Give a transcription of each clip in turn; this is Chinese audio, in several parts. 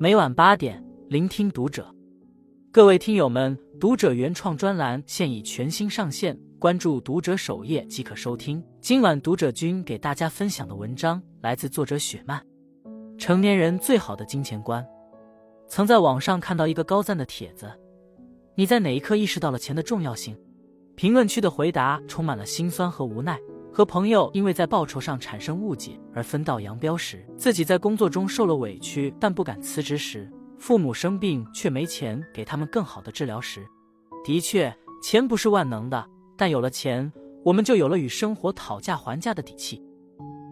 每晚八点，聆听读者。各位听友们，读者原创专栏现已全新上线，关注读者首页即可收听。今晚读者君给大家分享的文章来自作者雪漫。成年人最好的金钱观。曾在网上看到一个高赞的帖子：你在哪一刻意识到了钱的重要性？评论区的回答充满了心酸和无奈。和朋友因为在报酬上产生误解而分道扬镳时，自己在工作中受了委屈但不敢辞职时，父母生病却没钱给他们更好的治疗时，的确，钱不是万能的，但有了钱，我们就有了与生活讨价还价的底气。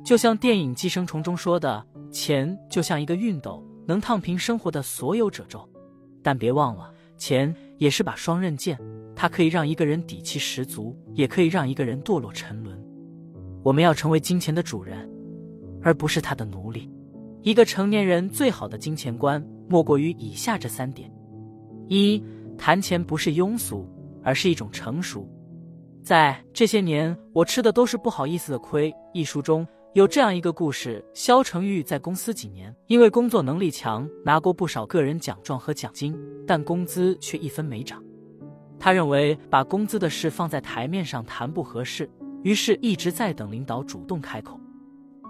就像电影《寄生虫》中说的，钱就像一个熨斗，能烫平生活的所有褶皱。但别忘了，钱也是把双刃剑，它可以让一个人底气十足，也可以让一个人堕落沉沦。我们要成为金钱的主人，而不是他的奴隶。一个成年人最好的金钱观，莫过于以下这三点：一、谈钱不是庸俗，而是一种成熟。在这些年，我吃的都是不好意思的亏。一书中有这样一个故事：肖成玉在公司几年，因为工作能力强，拿过不少个人奖状和奖金，但工资却一分没涨。他认为把工资的事放在台面上谈不合适。于是，一直在等领导主动开口。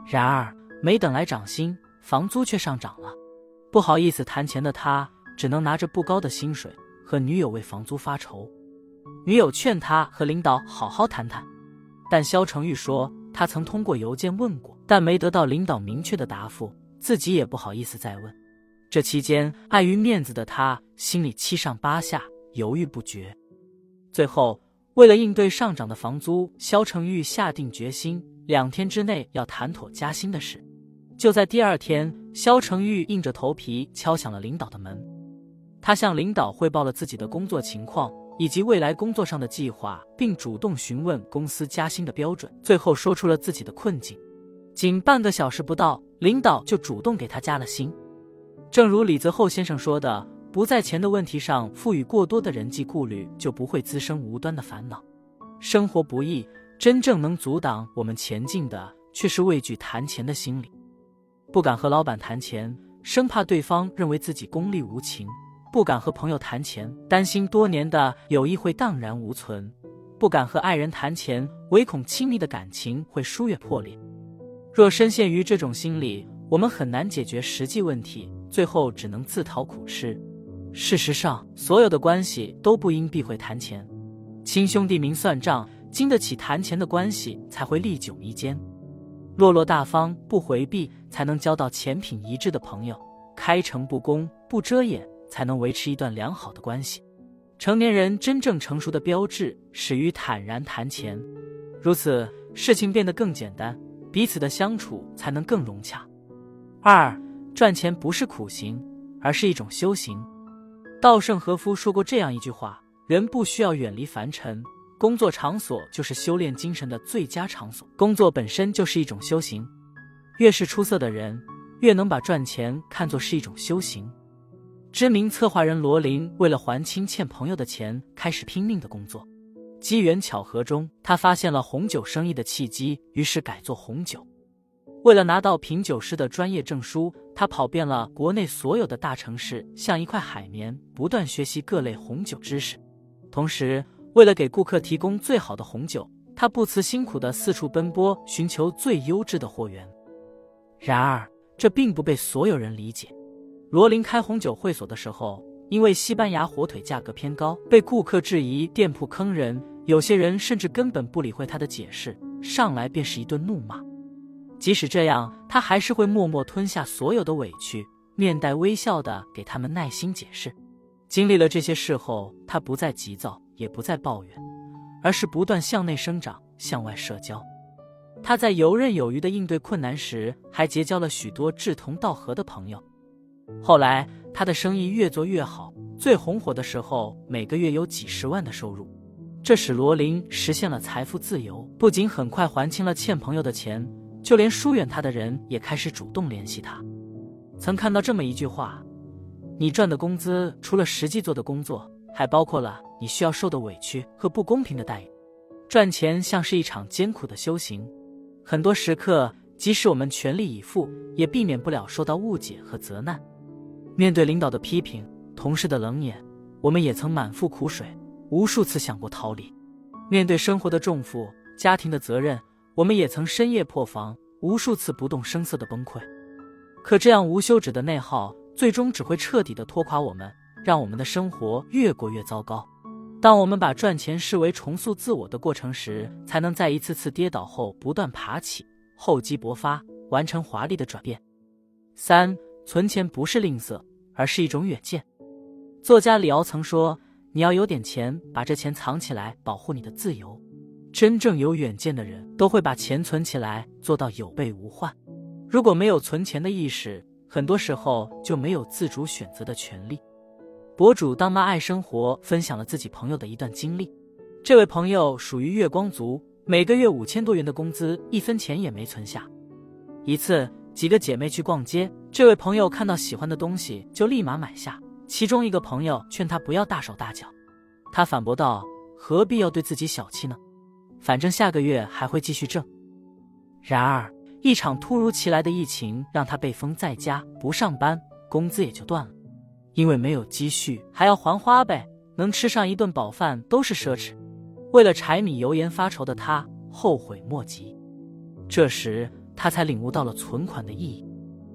然而，没等来涨薪，房租却上涨了。不好意思谈钱的他，只能拿着不高的薪水和女友为房租发愁。女友劝他和领导好好谈谈，但肖成玉说他曾通过邮件问过，但没得到领导明确的答复，自己也不好意思再问。这期间，碍于面子的他心里七上八下，犹豫不决。最后。为了应对上涨的房租，肖成玉下定决心，两天之内要谈妥加薪的事。就在第二天，肖成玉硬着头皮敲响了领导的门。他向领导汇报了自己的工作情况以及未来工作上的计划，并主动询问公司加薪的标准。最后说出了自己的困境。仅半个小时不到，领导就主动给他加了薪。正如李泽厚先生说的。不在钱的问题上赋予过多的人际顾虑，就不会滋生无端的烦恼。生活不易，真正能阻挡我们前进的，却是畏惧谈钱的心理。不敢和老板谈钱，生怕对方认为自己功利无情；不敢和朋友谈钱，担心多年的友谊会荡然无存；不敢和爱人谈钱，唯恐亲密的感情会疏远破裂。若深陷于这种心理，我们很难解决实际问题，最后只能自讨苦吃。事实上，所有的关系都不应避讳谈钱。亲兄弟明算账，经得起谈钱的关系才会历久弥坚。落落大方，不回避，才能交到钱品一致的朋友；开诚布公，不遮掩，才能维持一段良好的关系。成年人真正成熟的标志，始于坦然谈钱。如此，事情变得更简单，彼此的相处才能更融洽。二，赚钱不是苦行，而是一种修行。稻盛和夫说过这样一句话：“人不需要远离凡尘，工作场所就是修炼精神的最佳场所。工作本身就是一种修行，越是出色的人，越能把赚钱看作是一种修行。”知名策划人罗琳为了还清欠朋友的钱，开始拼命的工作。机缘巧合中，他发现了红酒生意的契机，于是改做红酒。为了拿到品酒师的专业证书，他跑遍了国内所有的大城市，像一块海绵，不断学习各类红酒知识。同时，为了给顾客提供最好的红酒，他不辞辛苦的四处奔波，寻求最优质的货源。然而，这并不被所有人理解。罗琳开红酒会所的时候，因为西班牙火腿价格偏高，被顾客质疑店铺坑人，有些人甚至根本不理会他的解释，上来便是一顿怒骂。即使这样，他还是会默默吞下所有的委屈，面带微笑的给他们耐心解释。经历了这些事后，他不再急躁，也不再抱怨，而是不断向内生长，向外社交。他在游刃有余的应对困难时，还结交了许多志同道合的朋友。后来，他的生意越做越好，最红火的时候，每个月有几十万的收入。这使罗琳实现了财富自由，不仅很快还清了欠朋友的钱。就连疏远他的人也开始主动联系他。曾看到这么一句话：你赚的工资除了实际做的工作，还包括了你需要受的委屈和不公平的待遇。赚钱像是一场艰苦的修行，很多时刻，即使我们全力以赴，也避免不了受到误解和责难。面对领导的批评、同事的冷眼，我们也曾满腹苦水，无数次想过逃离；面对生活的重负、家庭的责任，我们也曾深夜破防，无数次不动声色的崩溃。可这样无休止的内耗，最终只会彻底的拖垮我们，让我们的生活越过越糟糕。当我们把赚钱视为重塑自我的过程时，才能在一次次跌倒后不断爬起，厚积薄发，完成华丽的转变。三，存钱不是吝啬，而是一种远见。作家李敖曾说：“你要有点钱，把这钱藏起来，保护你的自由。”真正有远见的人都会把钱存起来，做到有备无患。如果没有存钱的意识，很多时候就没有自主选择的权利。博主当妈爱生活分享了自己朋友的一段经历。这位朋友属于月光族，每个月五千多元的工资，一分钱也没存下。一次，几个姐妹去逛街，这位朋友看到喜欢的东西就立马买下。其中一个朋友劝他不要大手大脚，他反驳道：“何必要对自己小气呢？反正下个月还会继续挣。”然而，一场突如其来的疫情让他被封在家，不上班，工资也就断了。因为没有积蓄，还要还花呗，能吃上一顿饱饭都是奢侈。为了柴米油盐发愁的他后悔莫及。这时他才领悟到了存款的意义。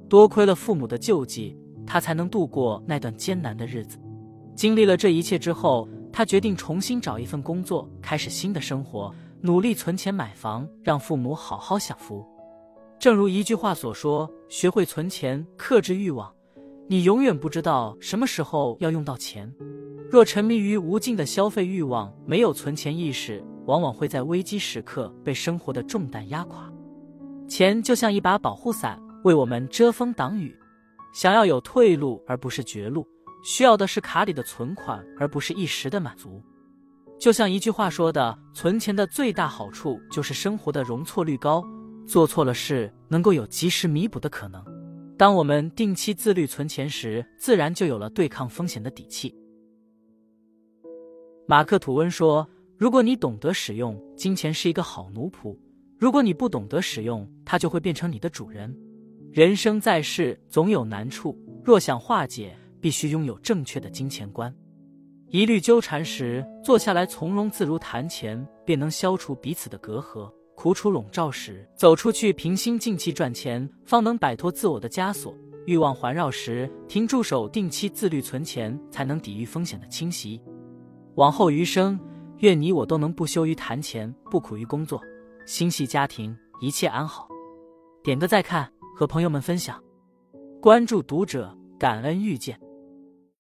多亏了父母的救济，他才能度过那段艰难的日子。经历了这一切之后，他决定重新找一份工作，开始新的生活，努力存钱买房，让父母好好享福。正如一句话所说：“学会存钱，克制欲望。”你永远不知道什么时候要用到钱。若沉迷于无尽的消费欲望，没有存钱意识，往往会在危机时刻被生活的重担压垮。钱就像一把保护伞，为我们遮风挡雨。想要有退路而不是绝路，需要的是卡里的存款，而不是一时的满足。就像一句话说的：“存钱的最大好处就是生活的容错率高，做错了事能够有及时弥补的可能。”当我们定期自律存钱时，自然就有了对抗风险的底气。马克·吐温说：“如果你懂得使用金钱，是一个好奴仆；如果你不懂得使用，它就会变成你的主人。人生在世，总有难处，若想化解，必须拥有正确的金钱观。一律纠缠时，坐下来从容自如谈钱，便能消除彼此的隔阂。”苦楚笼罩时，走出去，平心静气赚钱，方能摆脱自我的枷锁；欲望环绕时，停住手，定期自律存钱，才能抵御风险的侵袭。往后余生，愿你我都能不羞于谈钱，不苦于工作，心系家庭，一切安好。点个再看，和朋友们分享，关注读者，感恩遇见。